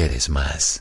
quieres más.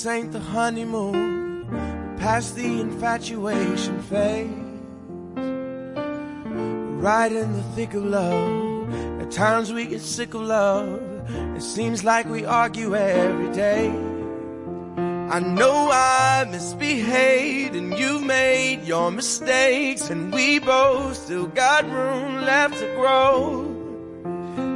This ain't the honeymoon. Past the infatuation phase. Right in the thick of love. At times we get sick of love. It seems like we argue every day. I know I misbehaved and you've made your mistakes and we both still got room left to grow.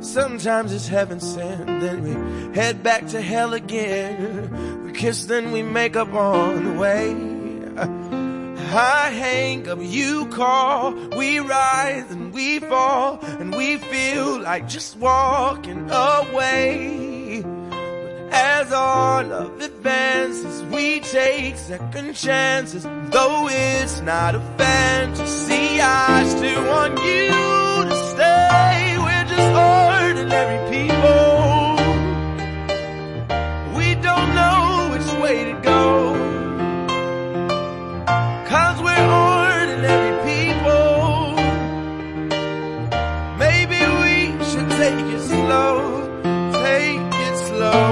Sometimes it's heaven sent, then we head back to hell again. We kiss, then we make up on the way. I hang up, you call, we rise and we fall, and we feel like just walking away. But as our love advances, we take second chances, though it's not a fantasy. I still want you to stay. We're just ordinary people. We don't know which way to go. Cause we're ordinary people. Maybe we should take it slow. Take it slow.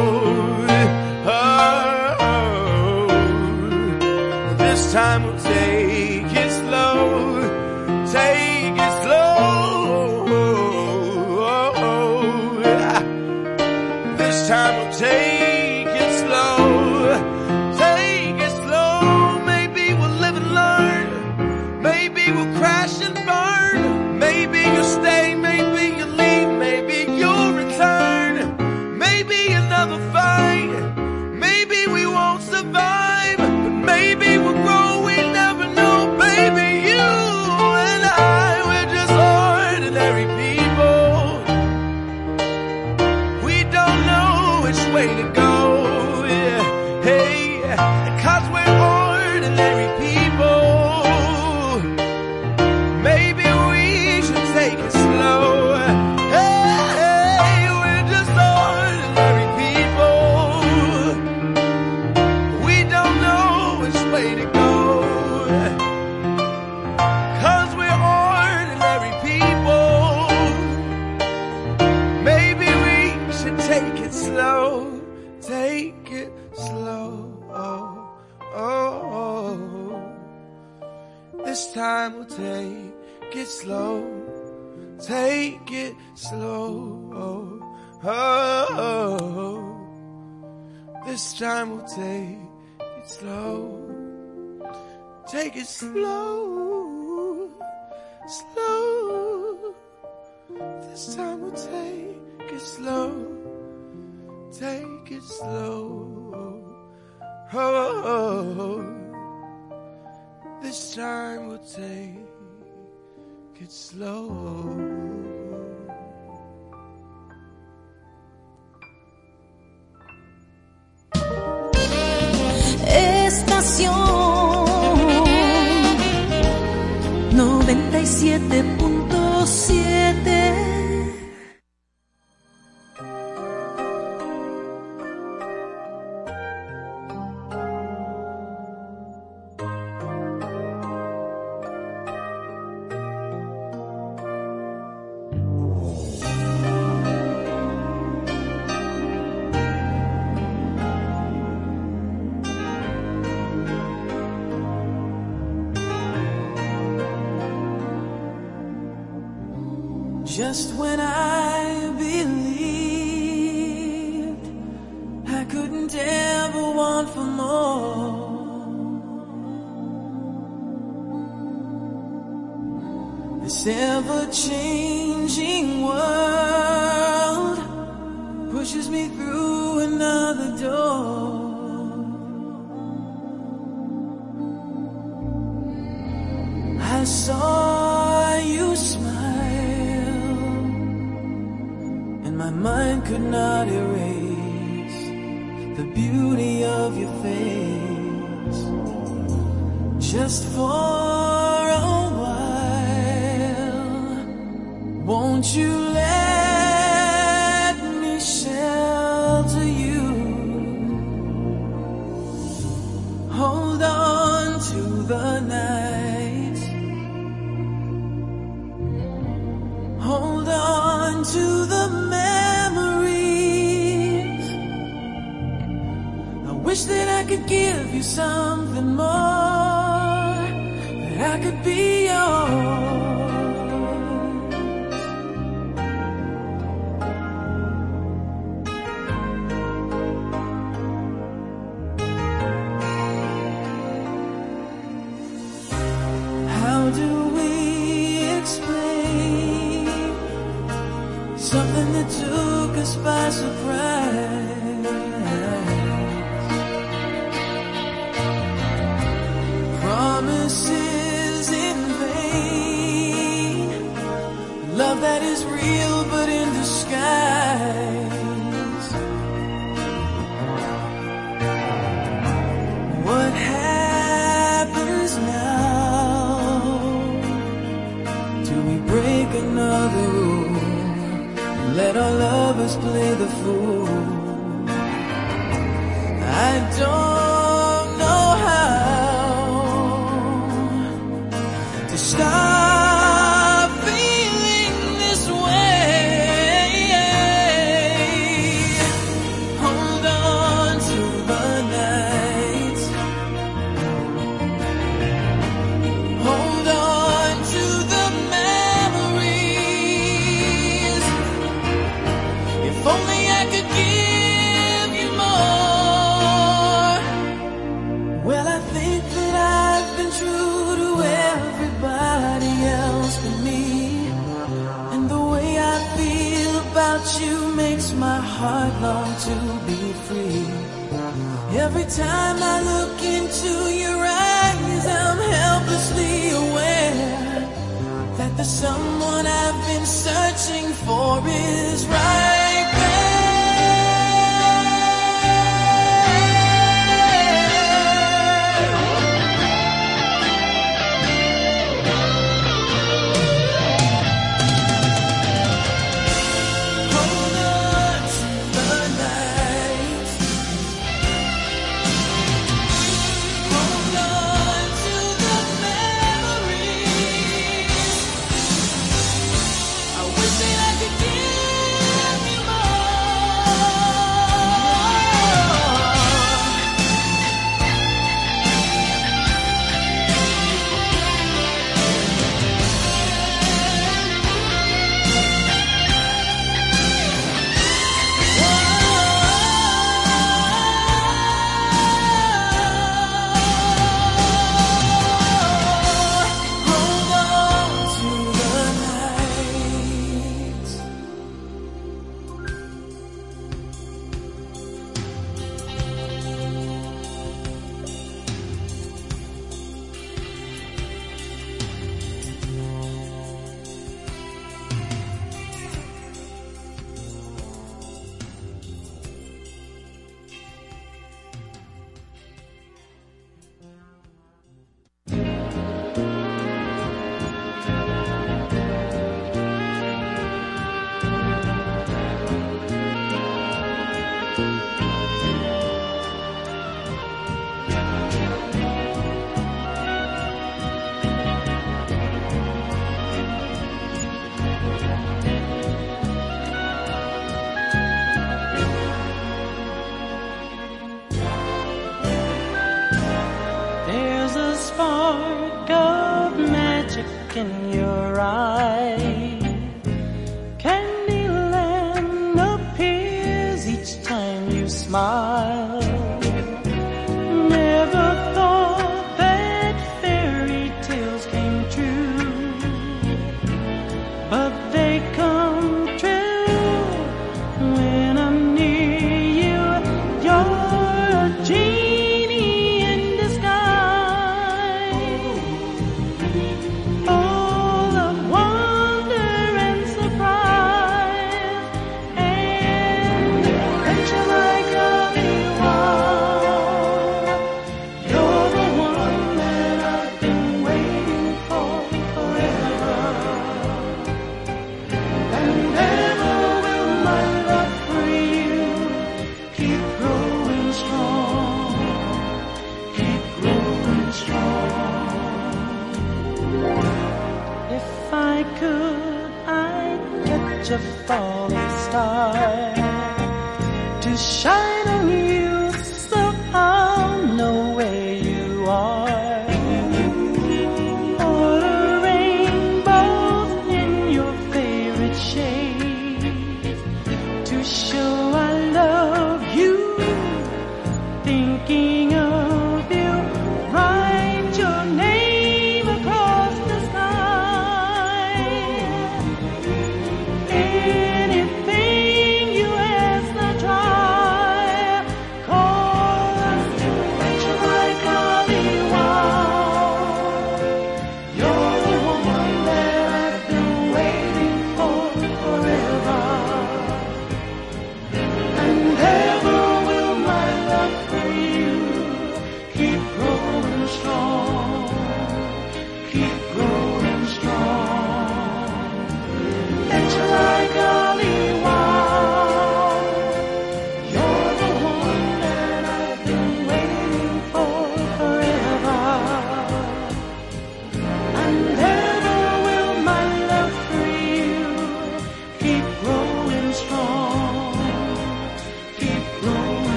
Oh, oh. This time we'll take take it slow. Take it slow. Slow. This time we'll take it slow. Take it slow. Oh, oh, oh. This time we'll take it slow. tentación.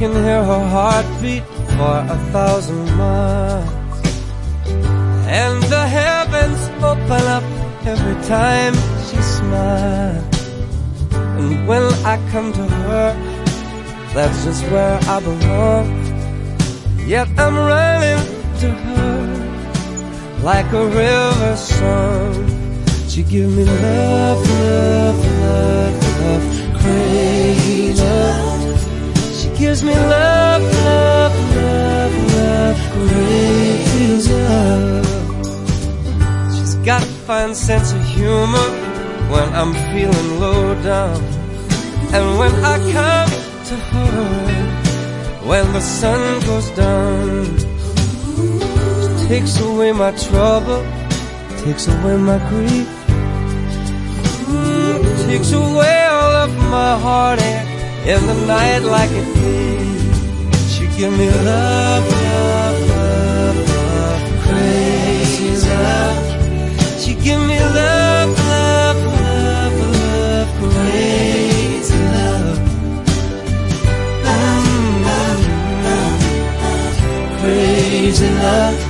Can hear her heartbeat for a thousand miles. And the heavens open up every time she smiles. And when I come to her, that's just where I belong. Yet I'm running to her like a river song. She give me love, love, love, love, crazy love. Gives me love, love, love, love, crazy love. She's got a fine sense of humor when I'm feeling low down. And when I come to her, when the sun goes down, she takes away my trouble, takes away my grief, Mm, takes away all of my heartache in the night like a thief. She give me love, love, love, love, crazy love. She give me love, love, love, love, crazy love. Mm, mm, mm, mm Crazy love.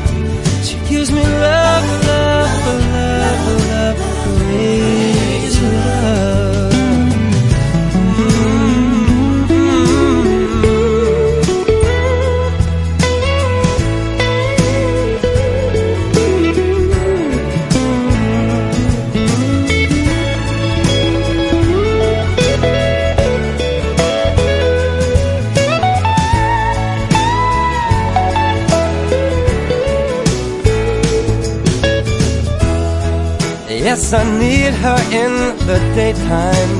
I need her in the daytime.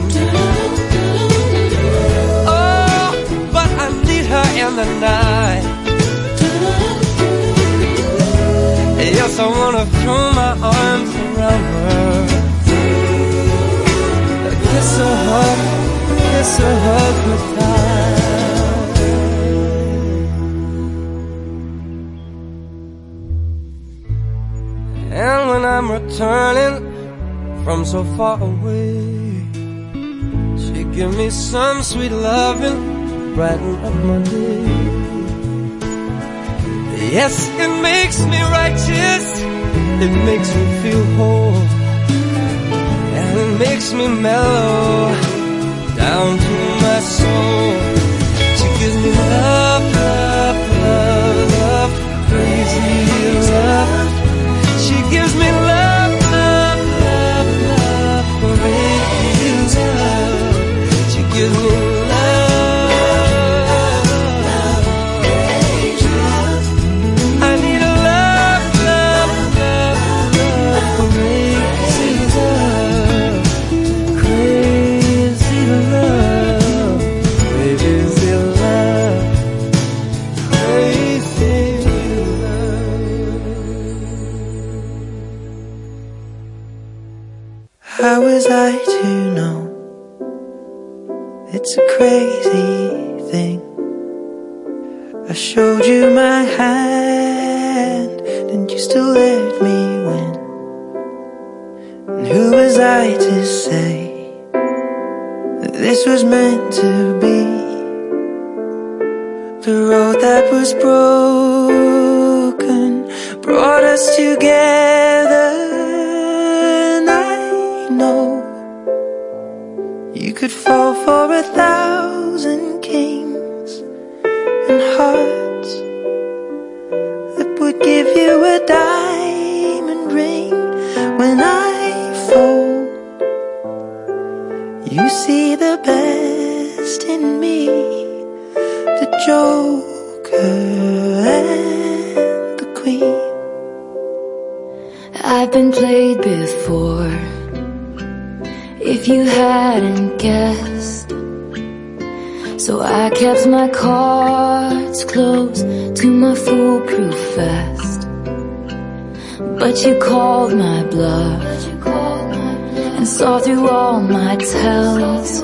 Oh, but I need her in the night. Yes, I wanna throw my arms around her. Kiss her, hug, kiss her, hug goodbye. And when I'm returning so far away, she give me some sweet loving, brighten up my day. Yes, it makes me righteous, it makes me feel whole, and it makes me mellow down to my soul. She gives me love, love, love, love, crazy love. Still let me win. And who was I to say that this was meant to be? The road that was broken brought us together. And I know you could fall for a thousand kings and hearts that would give you a best in me, the joker and the queen. I've been played before. If you hadn't guessed, so I kept my cards close to my foolproof vest. But you called my bluff saw through all my tells.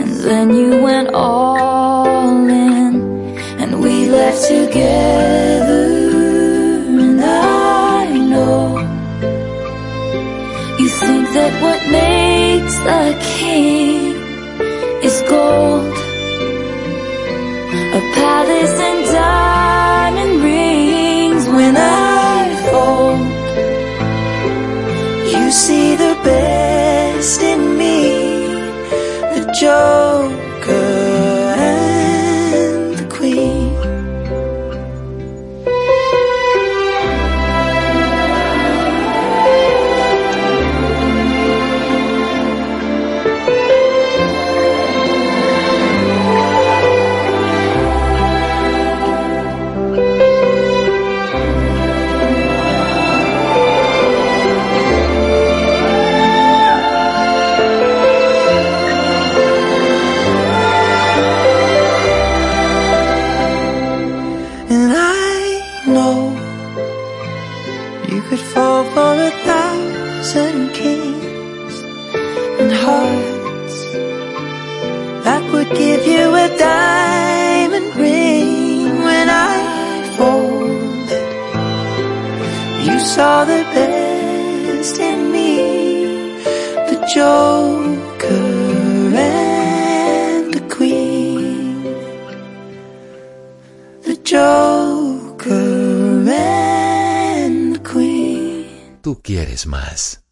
And then you went all in, and we left together. And I know you think that what makes a king is gold, a palace and diamond rings. You see the best in me, the joker saw the best in me, the joker and the queen. The Joker and the Queen. Tú quieres más.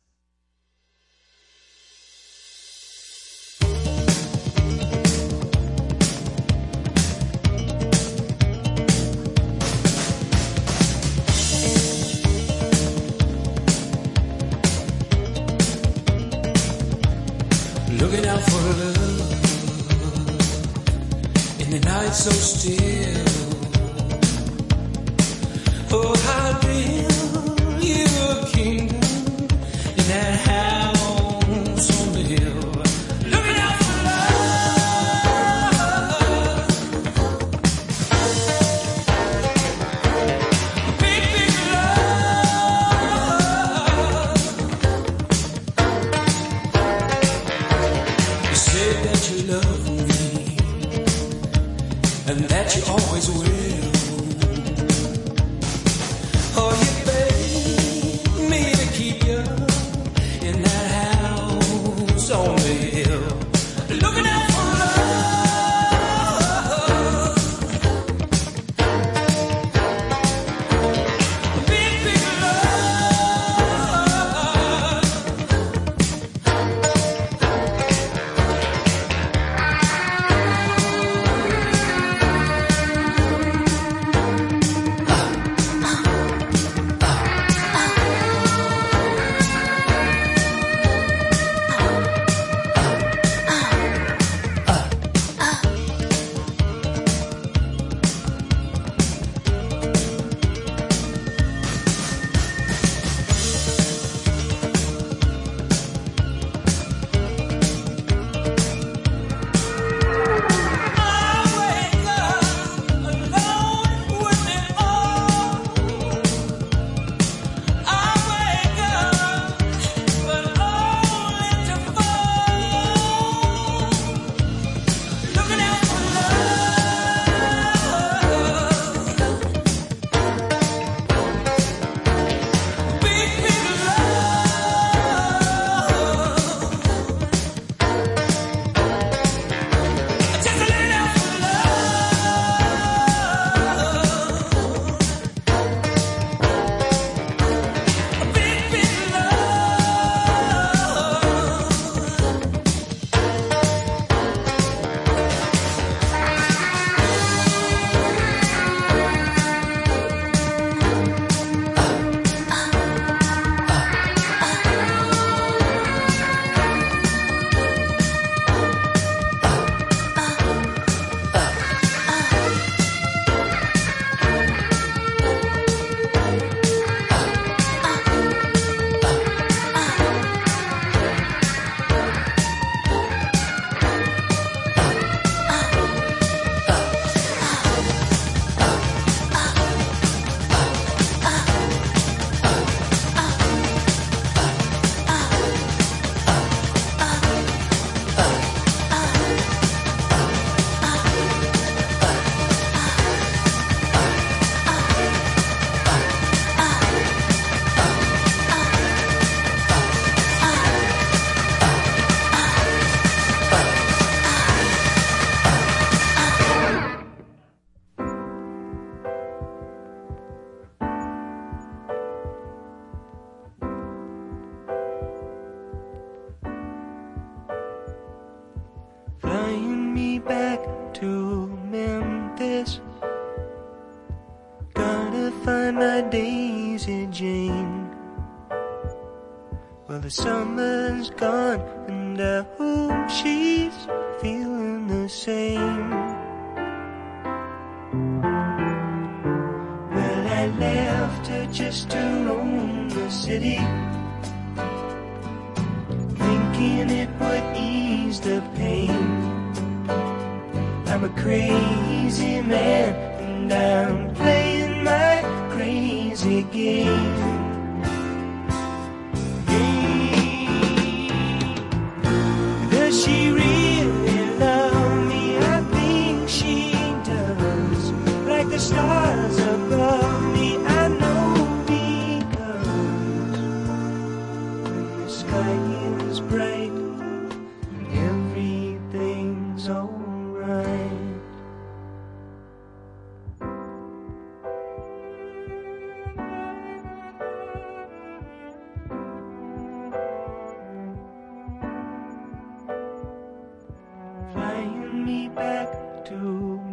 me back to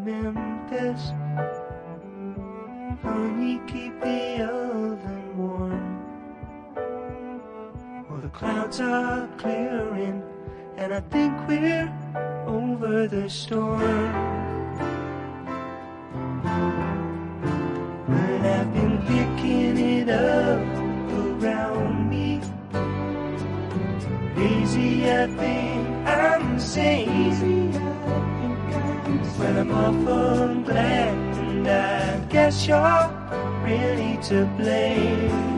Memphis. Honey, keep the oven warm. Well, the clouds are clearing, and I think we're over the storm. muffled glad, and I guess you're really to blame.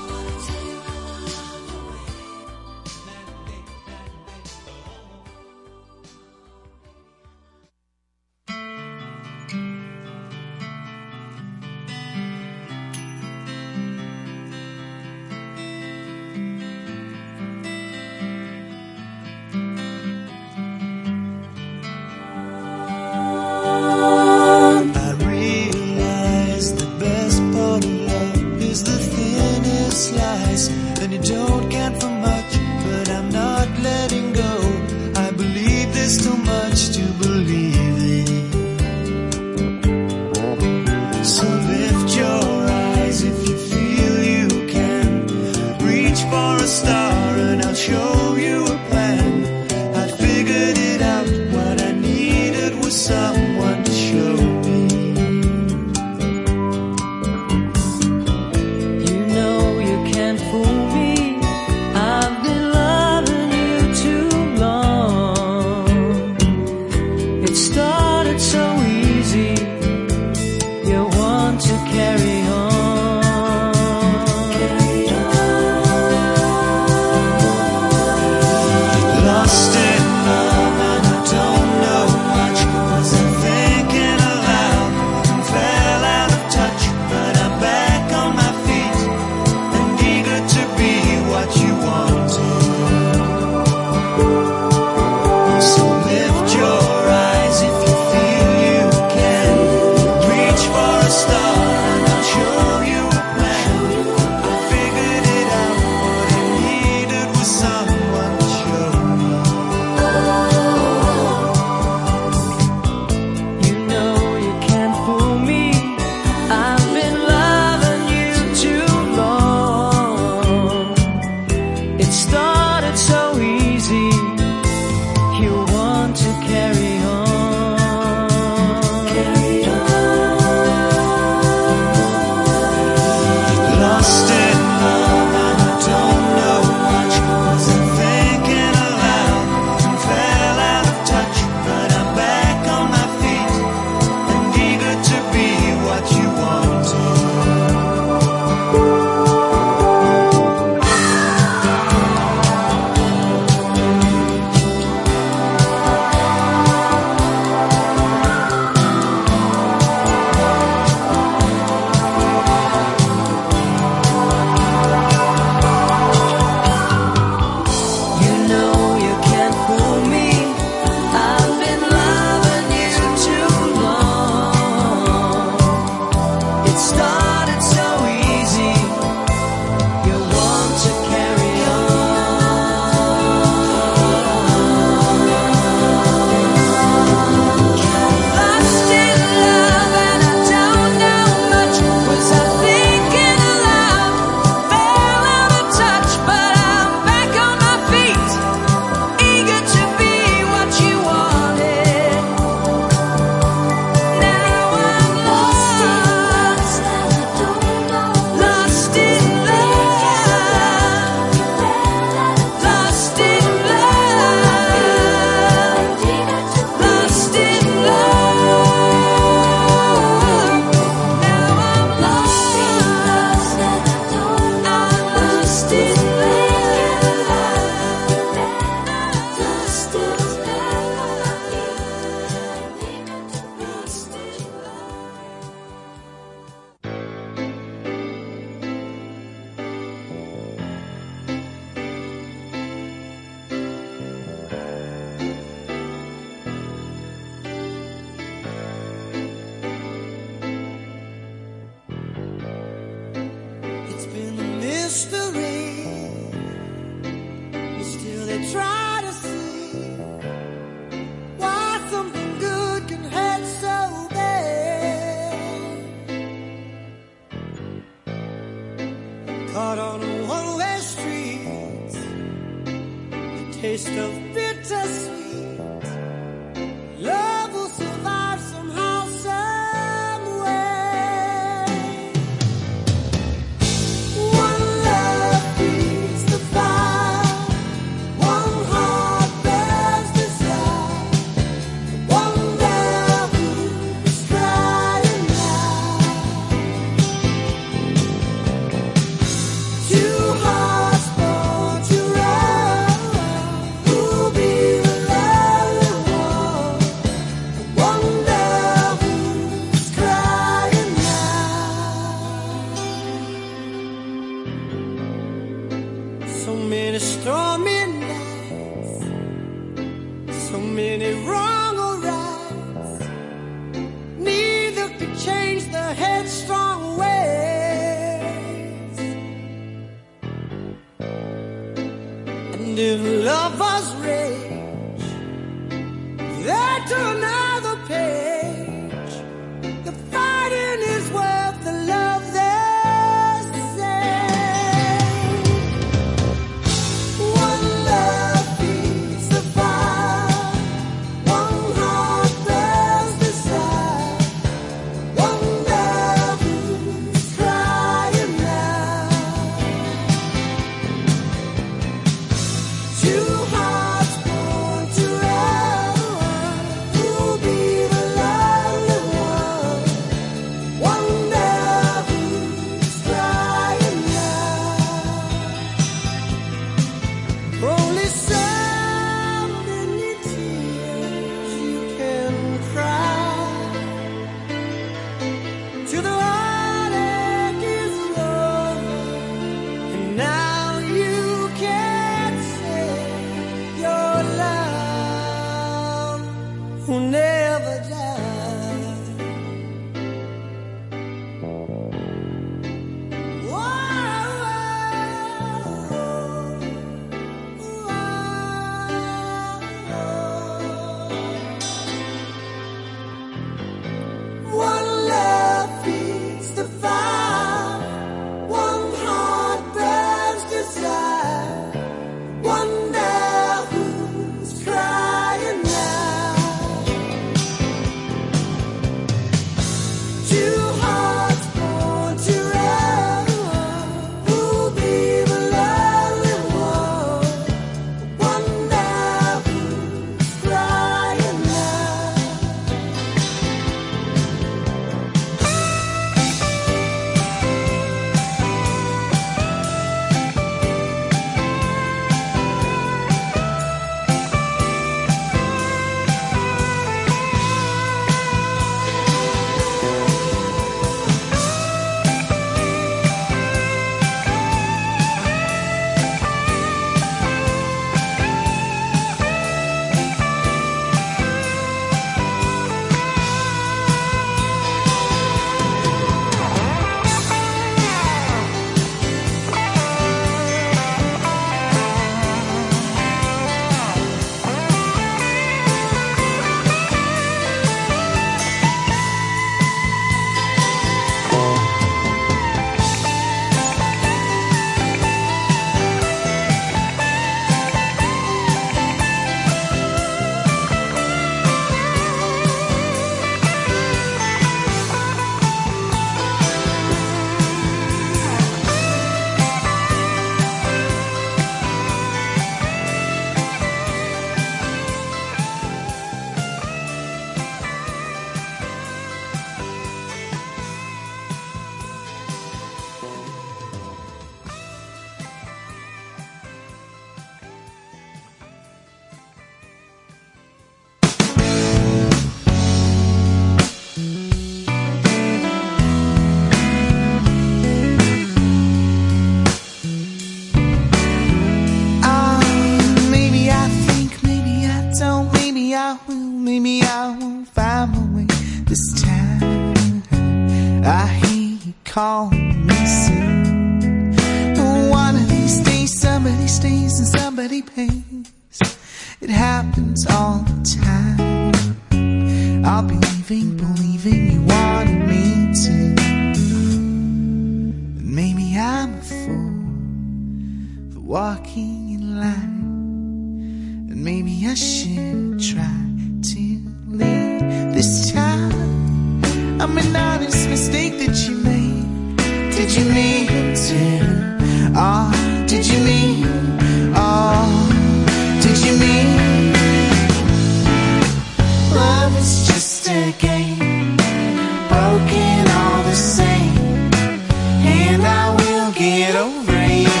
Get over you.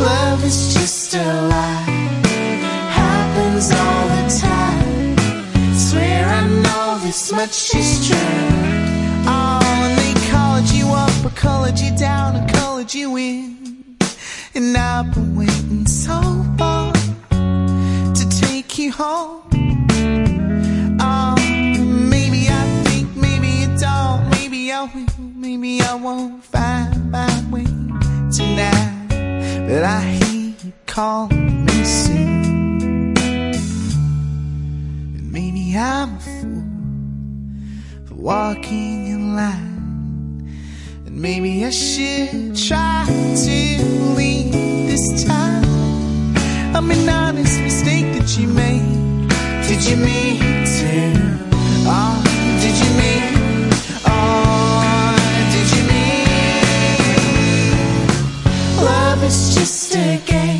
Love is just a lie, happens all the time. Swear I know this much is true. Oh, and they colored you up or colored you down or colored you in. And I've been waiting so long to take you home. Maybe I won't find my way tonight. But I hear you calling me soon. And maybe I'm a fool for walking in line. And maybe I should try to leave this time. I'm an honest mistake that you made. Did you mean to? Oh, a game,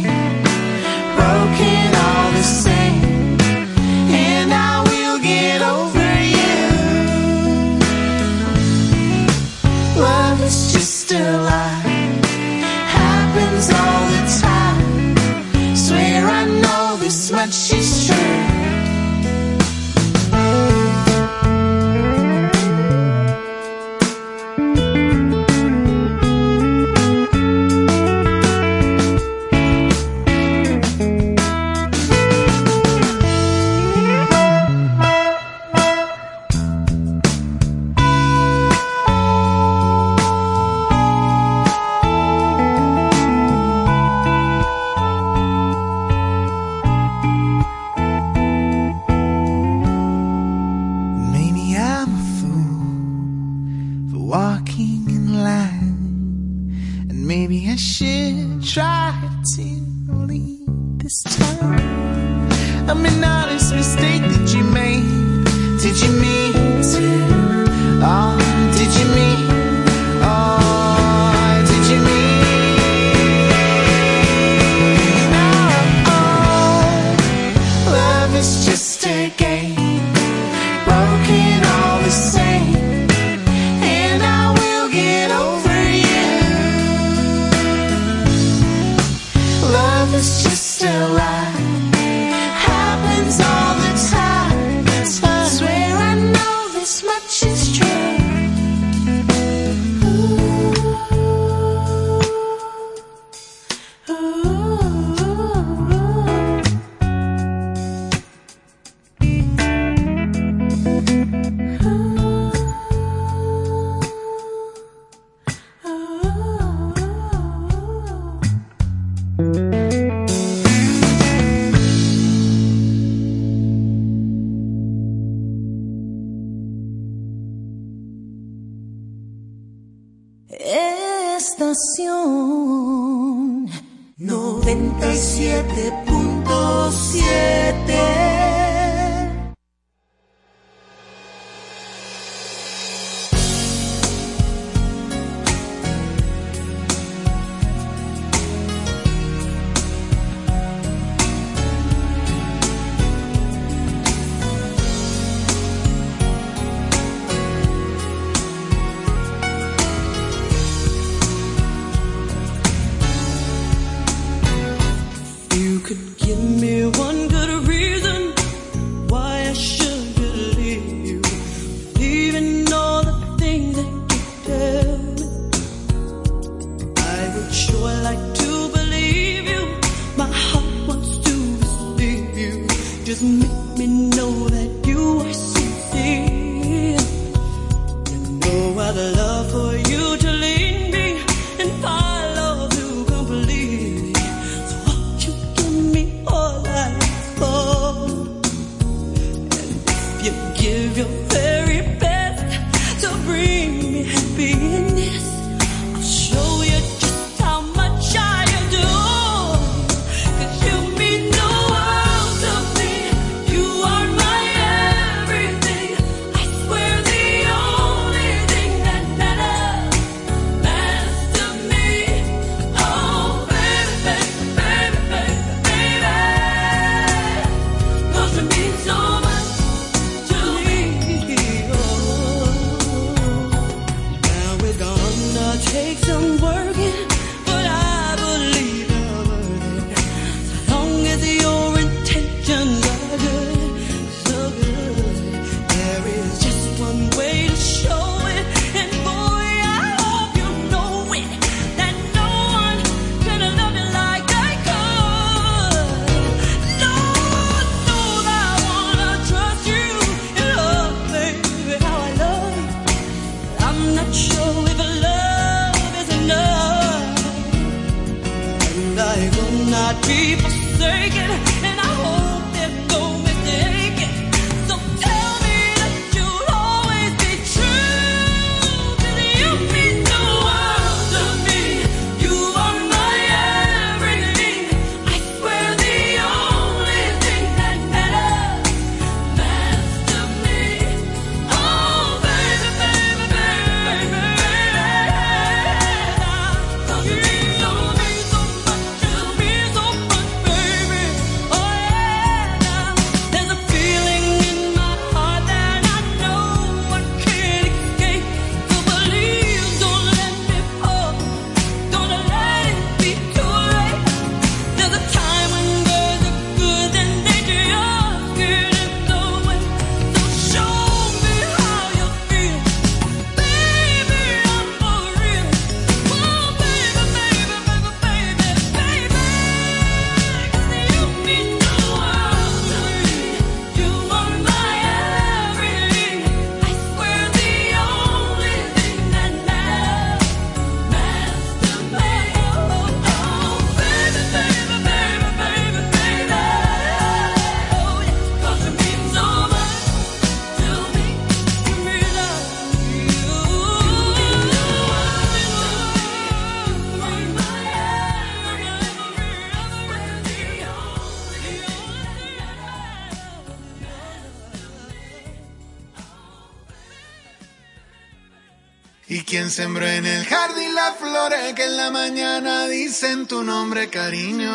sembró en el jardín las flores que en la mañana dicen tu nombre, cariño.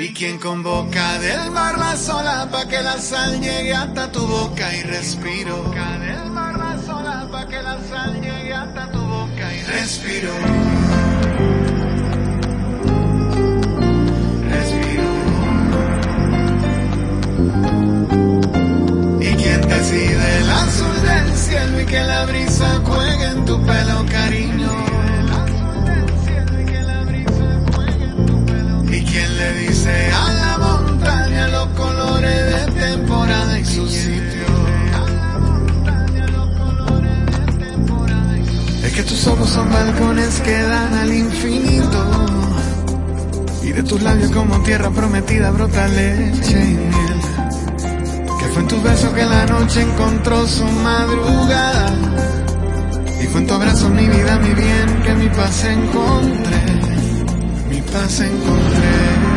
Y quien convoca del mar la sola pa' que la sal llegue hasta tu boca y respiro. del mar la sola pa' que la sal llegue hasta tu boca y. Respiro. Del cielo y que la brisa juegue en tu pelo, cariño. Y quien le dice a la montaña los colores de temporada y su sitio. Es que tus ojos son balcones que dan al infinito. Y de tus labios como tierra prometida brota leche y miel. Fue en tu beso que la noche encontró su madrugada. Y fue en tu abrazo mi vida, mi bien, que mi paz encontré. Mi paz encontré.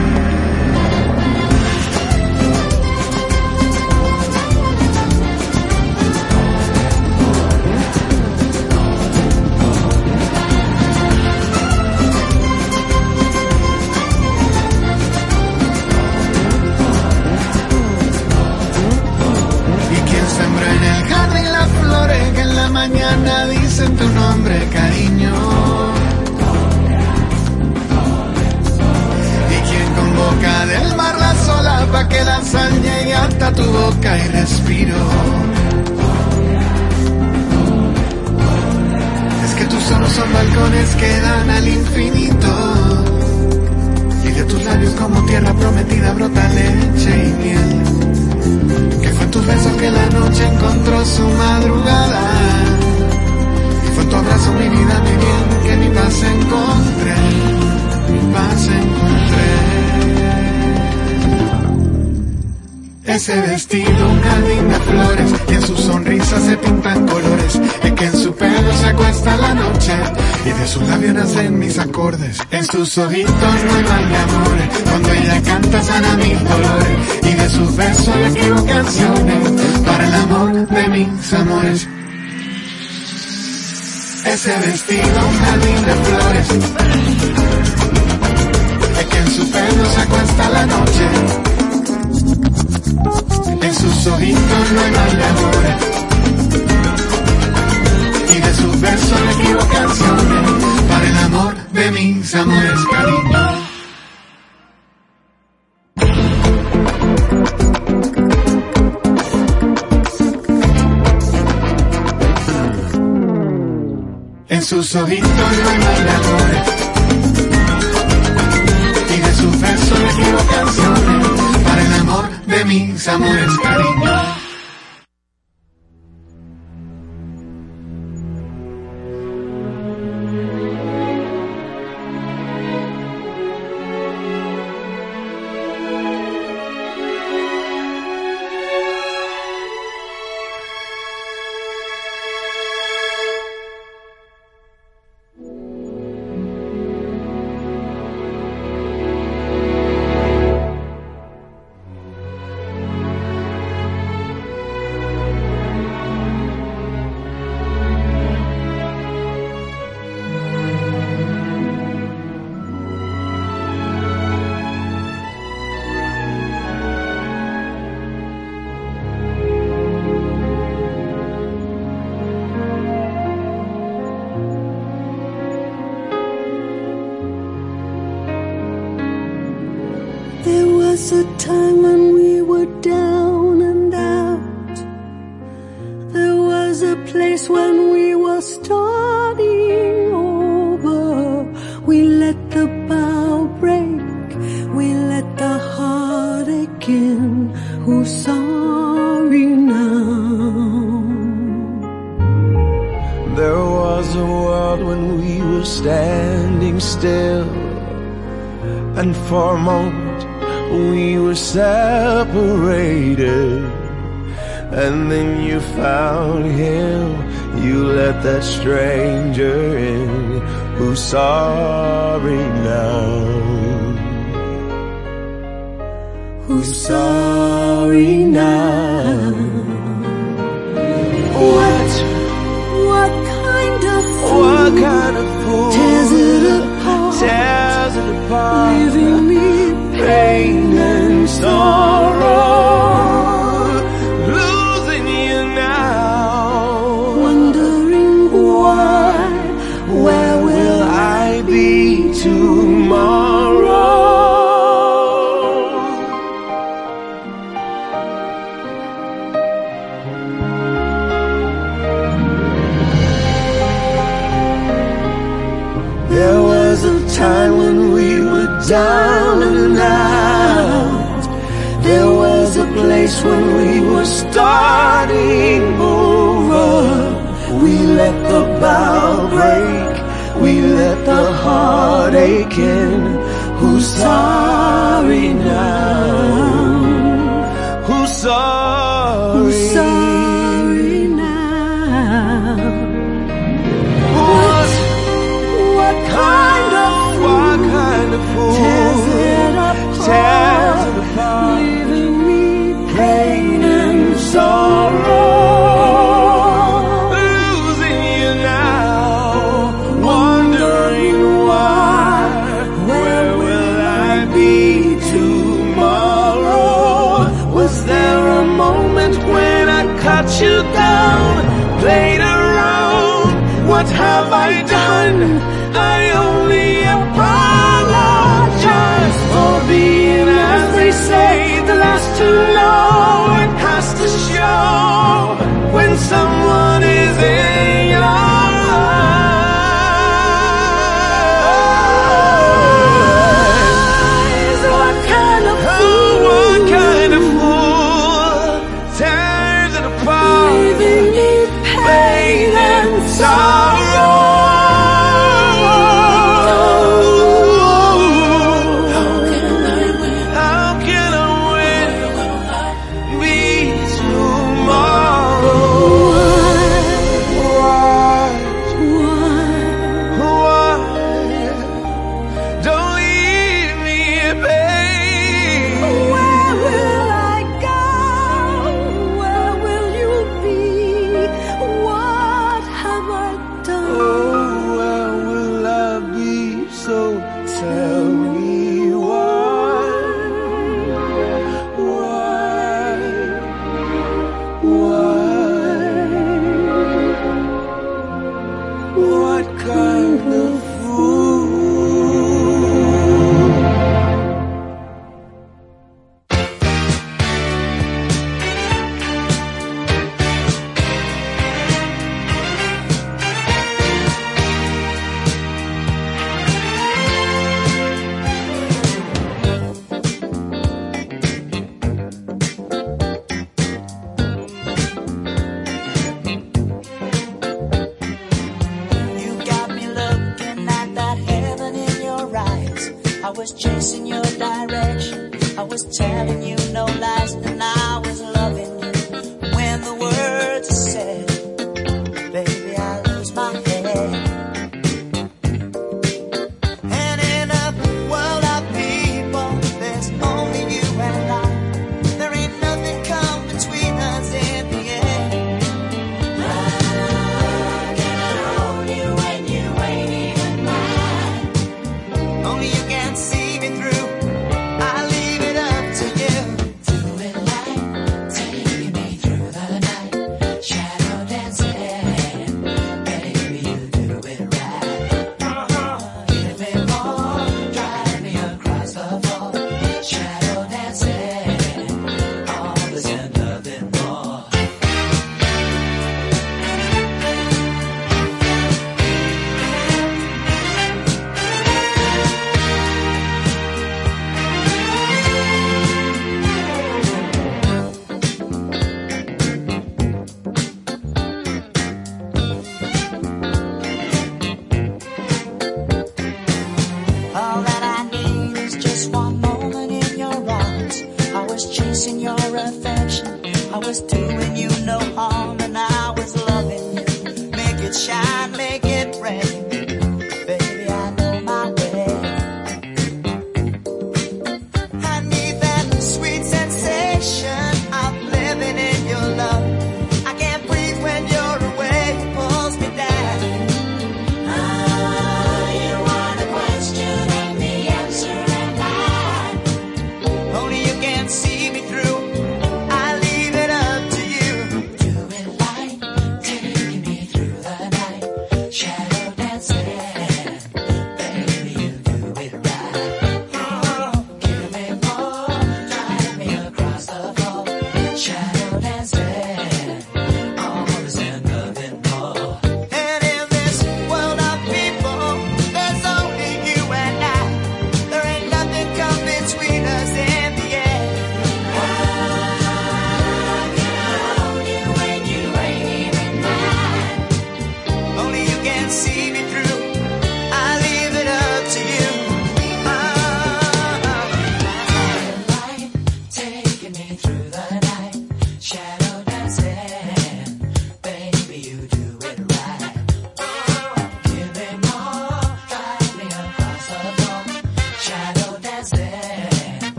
Sus ojitos mal de amor, cuando ella canta sana mis dolores, y de sus besos le escribo para el amor de mis amores. Ese vestido, un jardín de flores, es que en su pelo se acuesta la noche, en sus ojitos mal de amor. Y de sus besos le escribo para el amor de mis amores, cariño. En sus ojitos no hay mal de amor. Y de sus besos le escribo canciones para el amor de mis amores, cariño. There was a world when we were standing still, and for a moment we were separated. And then you found him, you let that stranger in, who's sorry now. Who's sorry now? What kind of fool tears it apart, tears it apart, leaving me pain and sorrow? place when we were starting over. We let the bow break, we let the heart ache in. Who's sorry now? Who's sorry?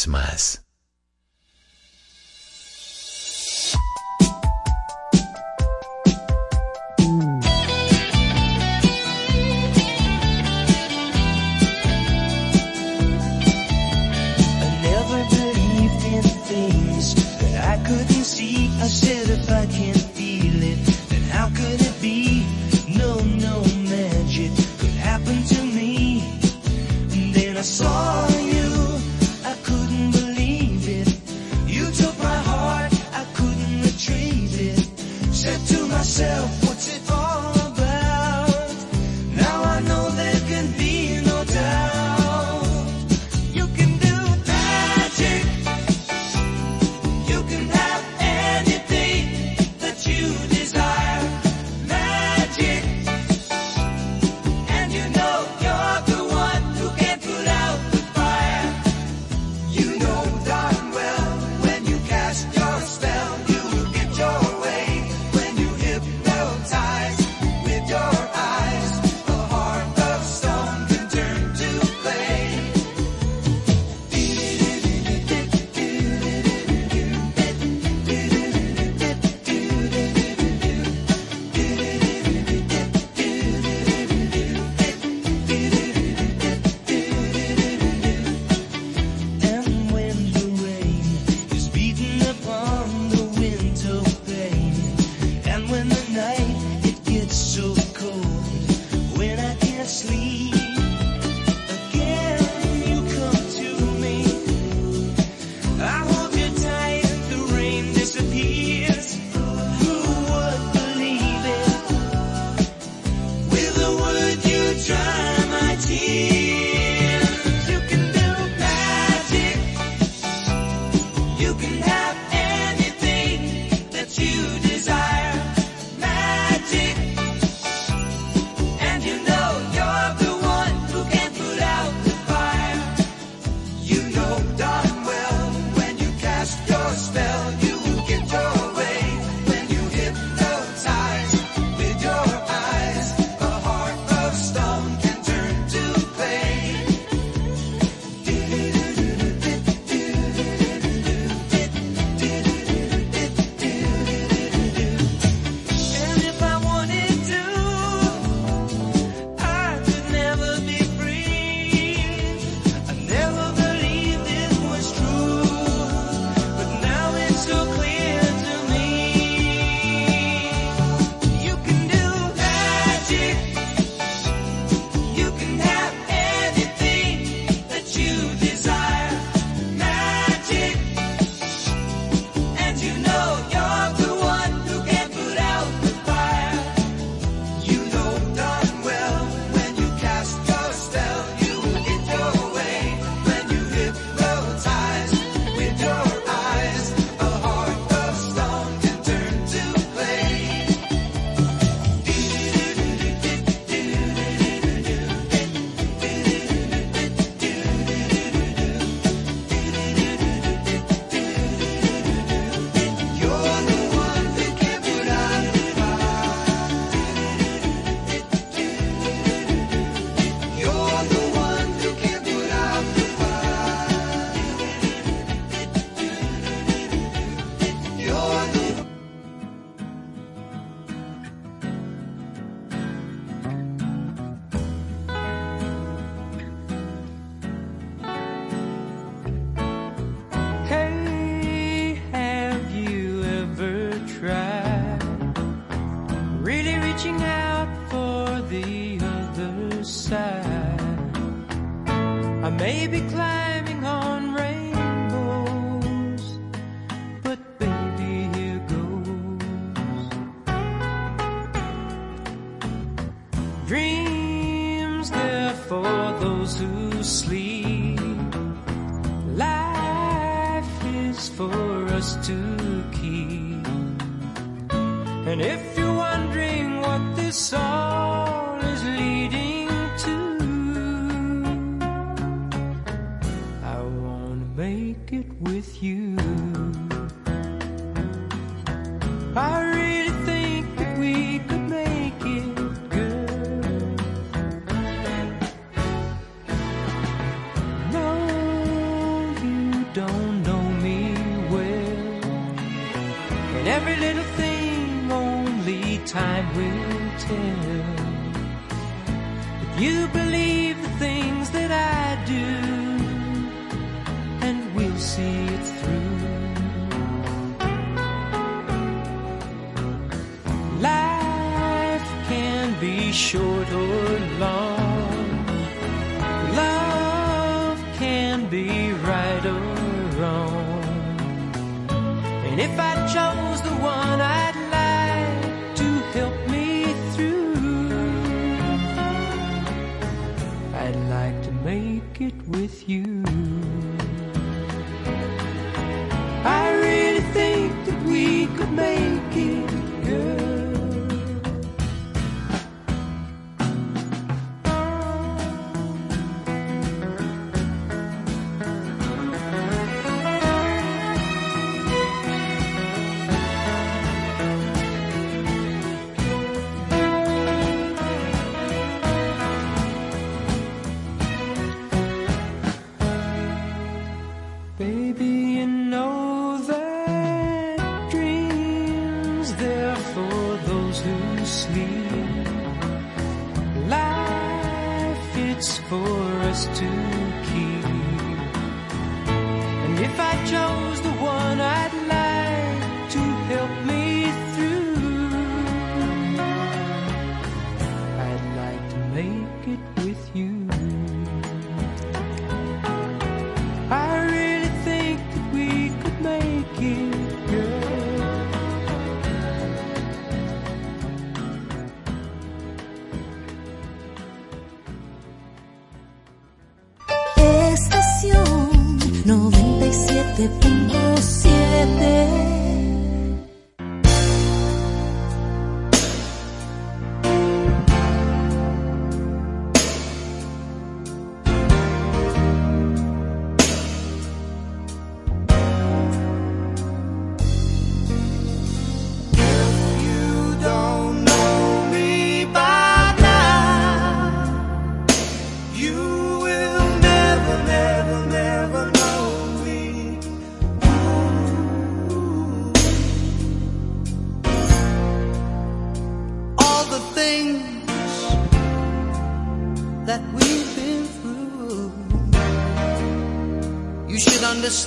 Quieres más. I may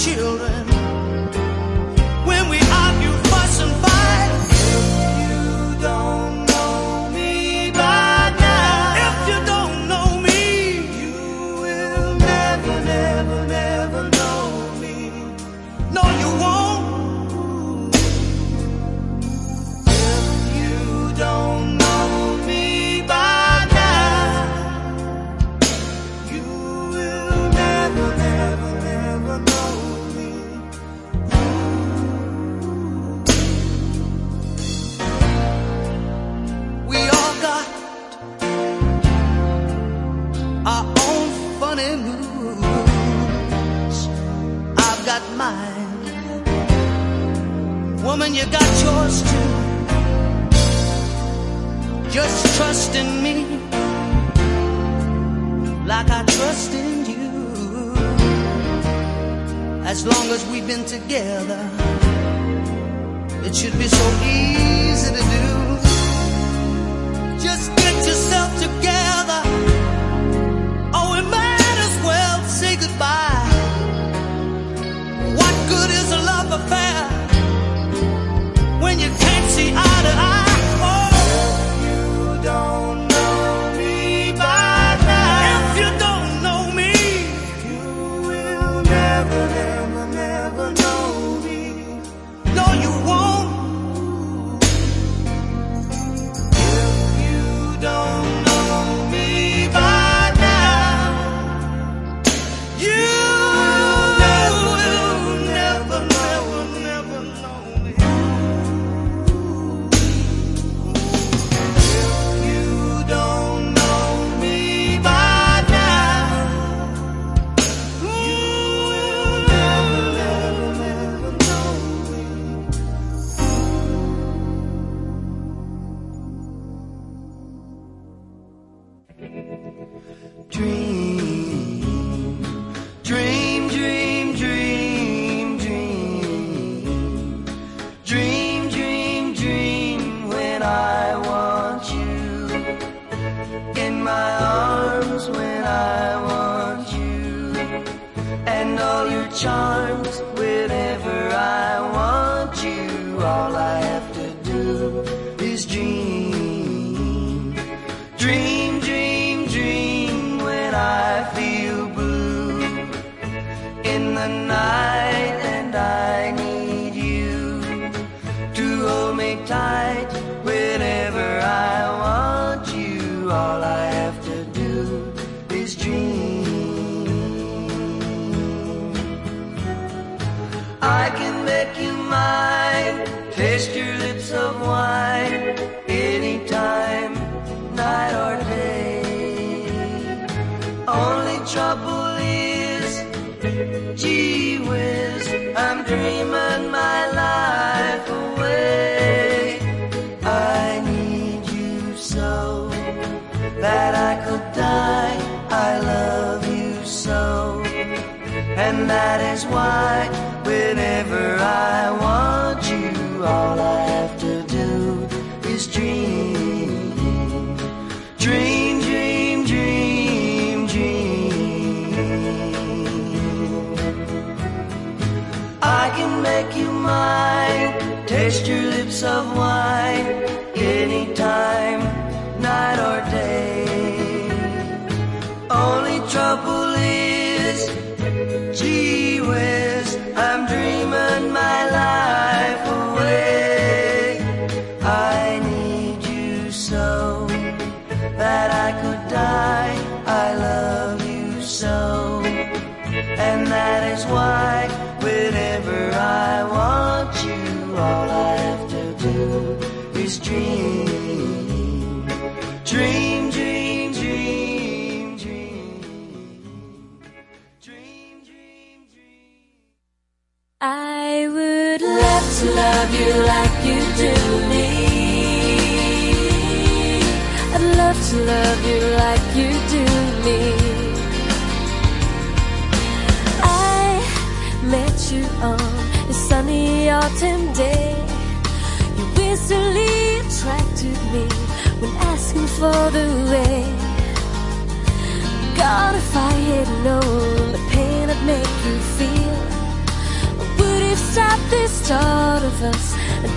children. you got yours too. Just trust in me like I trust in you. As long as we've been together, it should be so easy to do. Of wine, like you do me. I'd love to love you like you do me. I met you on a sunny autumn day. You instantly attracted me when asking for the way. God, if I had known the pain I'd make you feel would have stopped this thought of us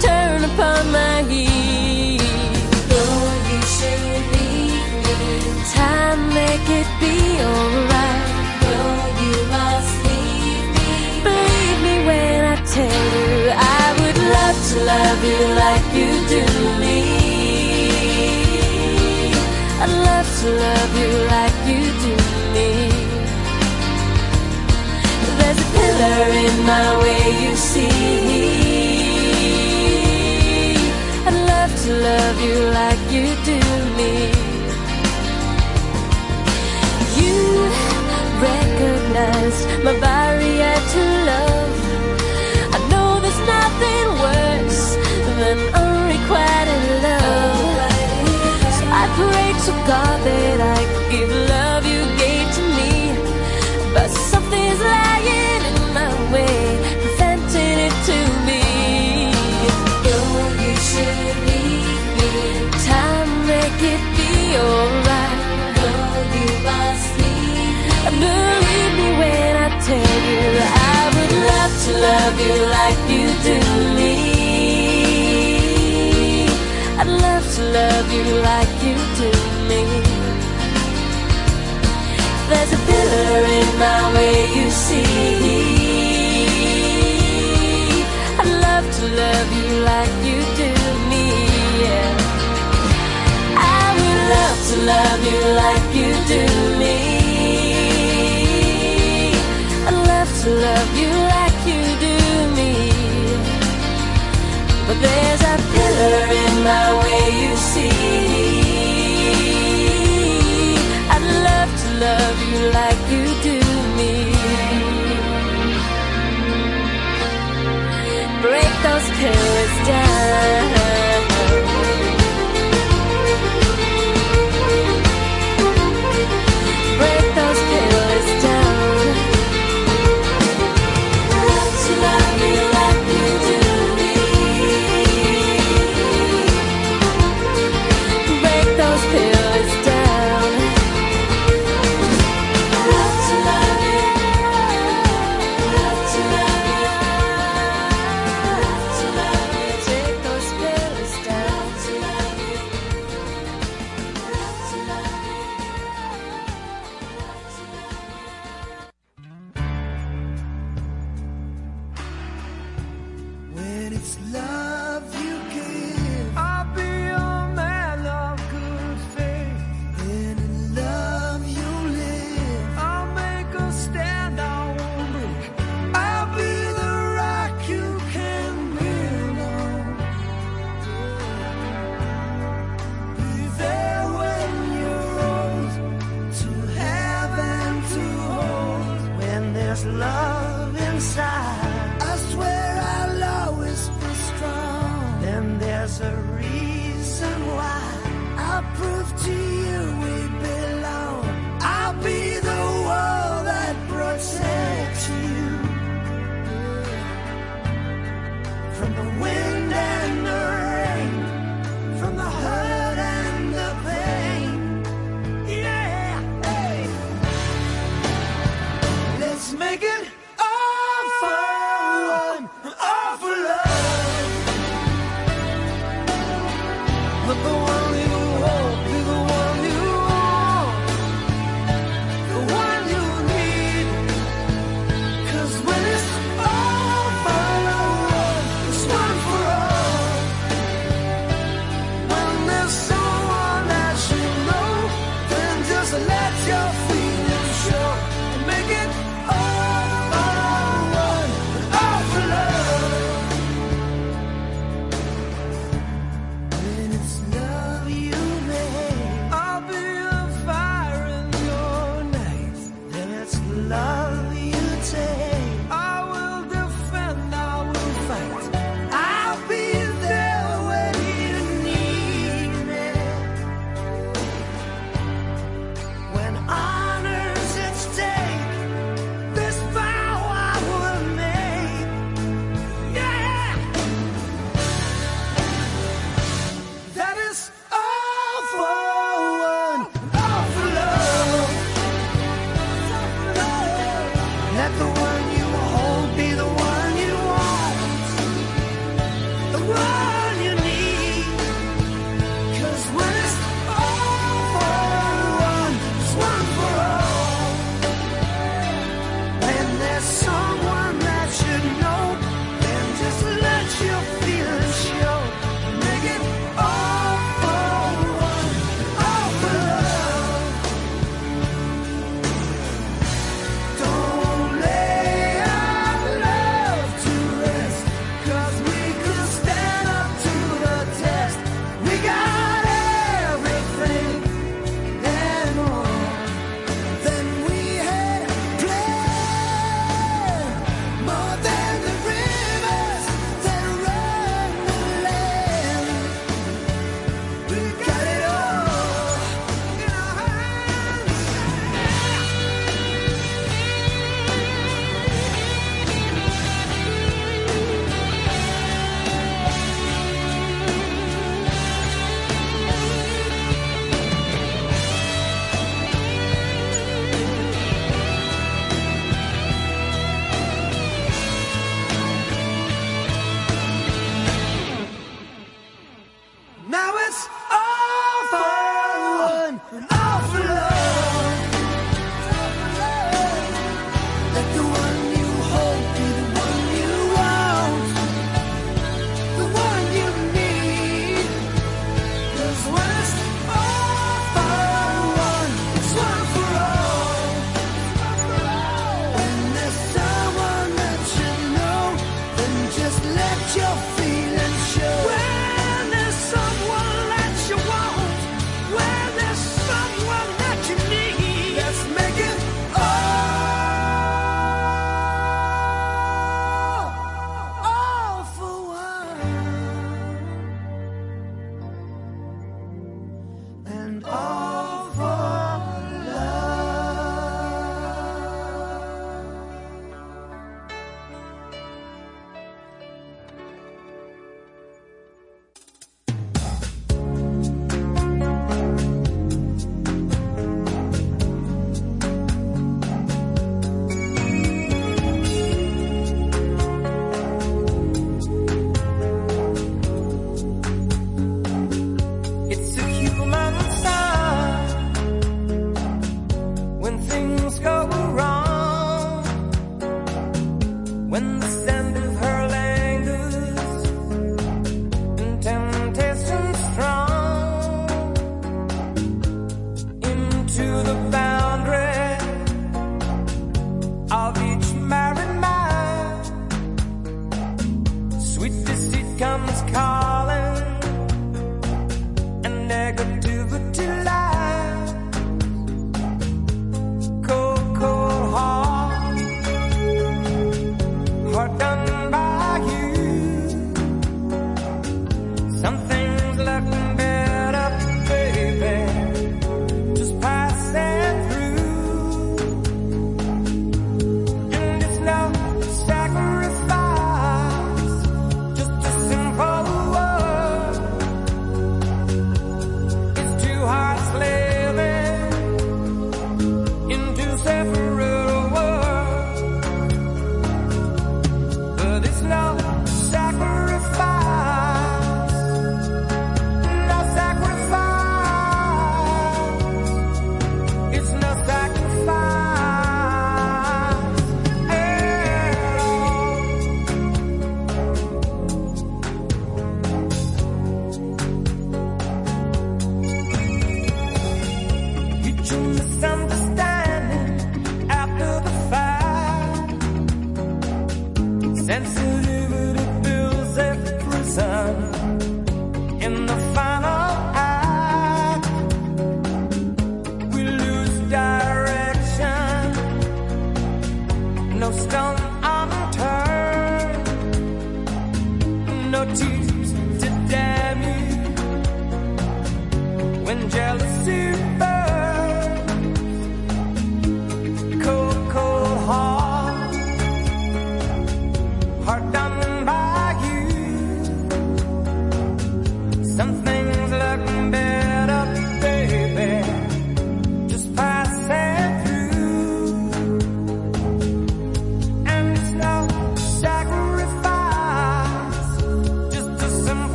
turn upon my heel. Though you should leave me, time make it be alright. Though you must leave me, believe me when I tell you I would love to love you like you do me. I'd love to love you like you do me. There's a pillar in my way, you see. To love you like you do me. You recognized my barrier to love. I know there's nothing worse than unrequited love. So I pray to God that I to love you like you do me. I'd love to love you like you do me. There's a pillar in my way, you see. I'd love to love you like you do me. Yeah. I would love to love you like you do me. I'd love to love you like But there's a pillar in my way, you see. I'd love to love you like you do me. Break those pillars down.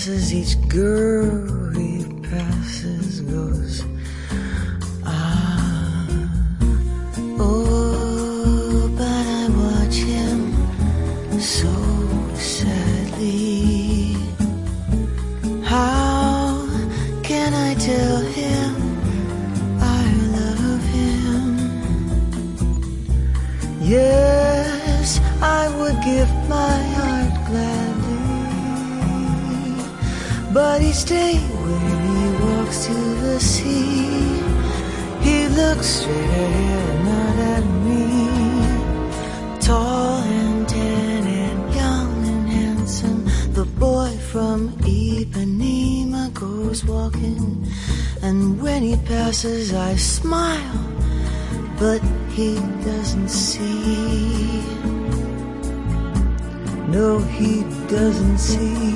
Passes each girl see.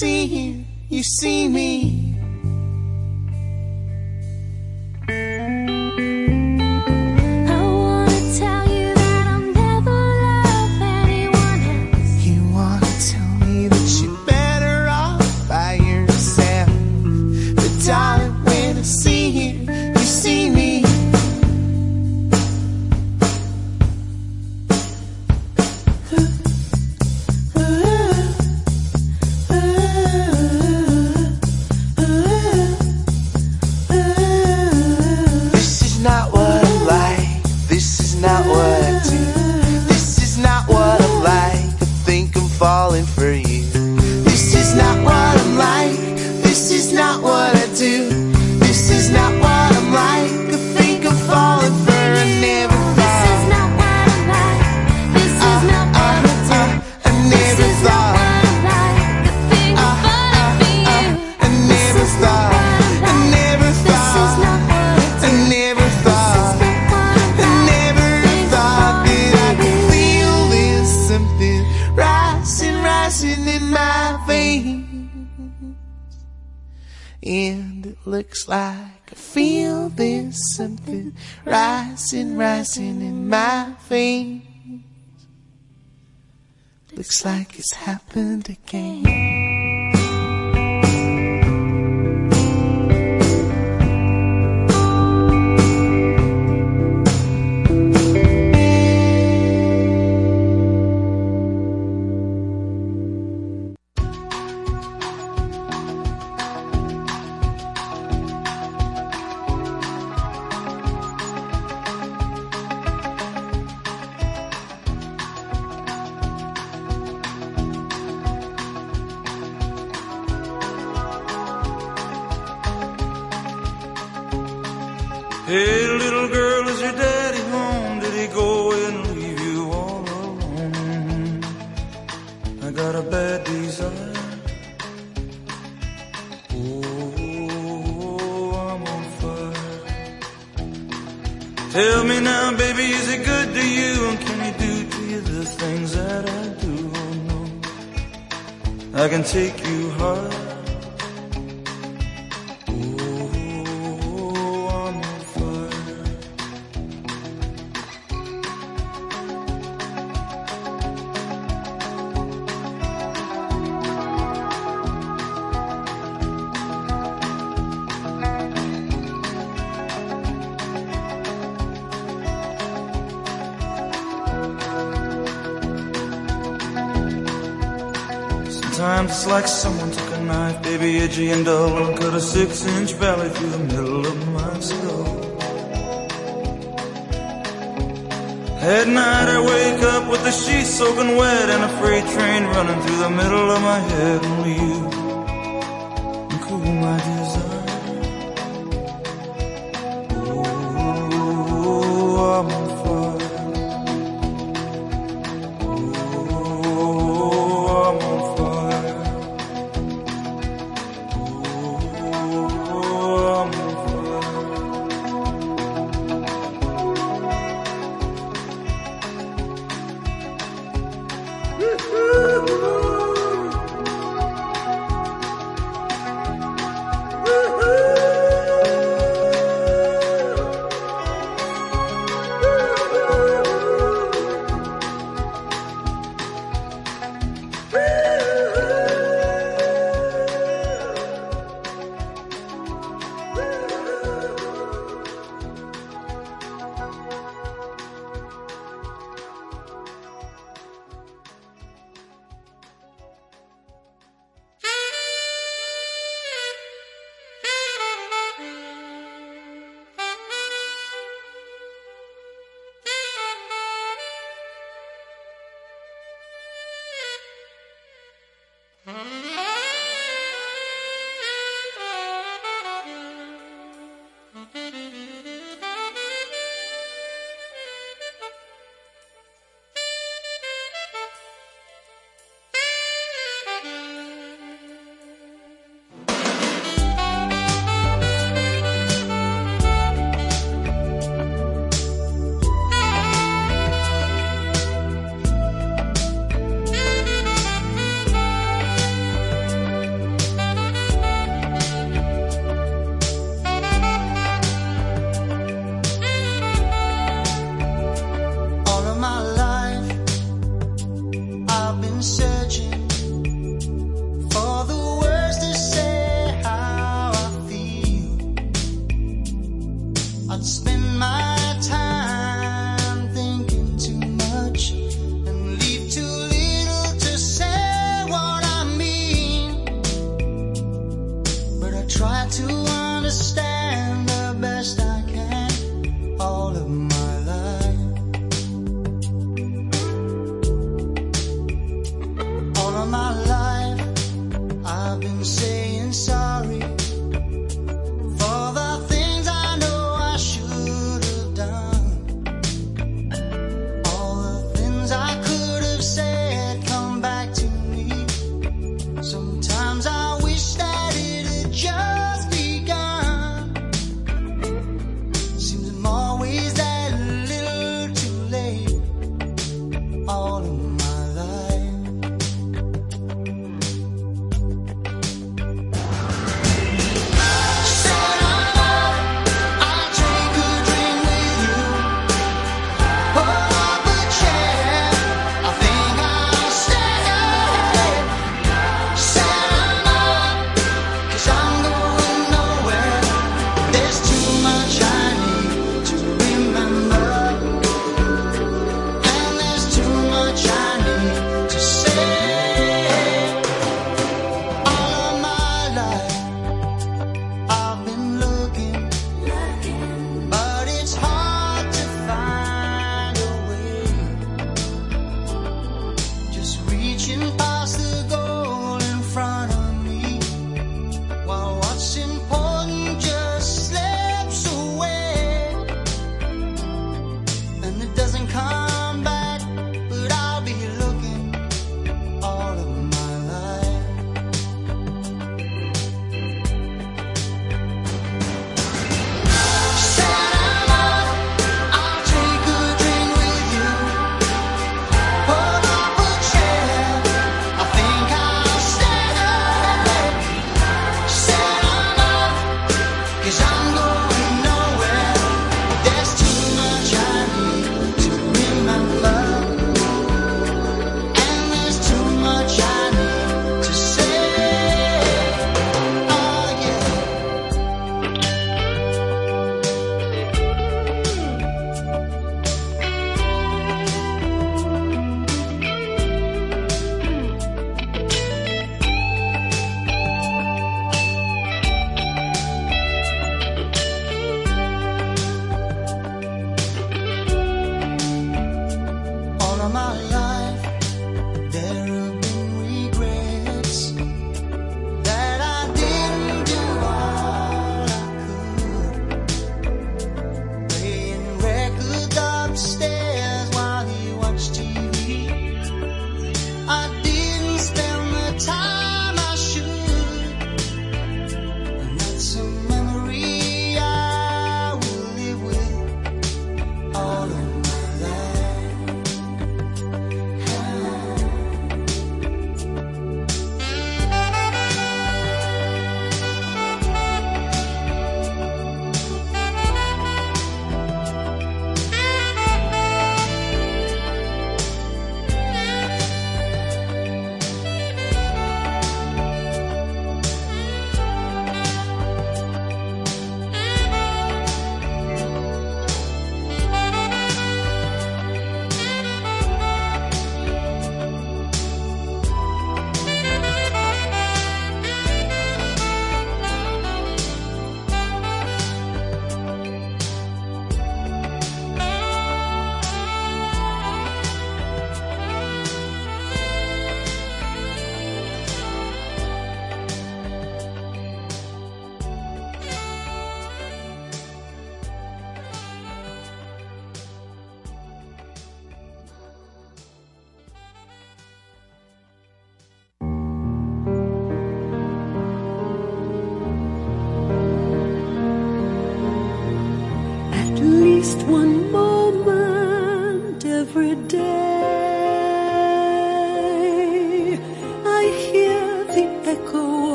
see you, you see me. Looks like it's happened again. Cut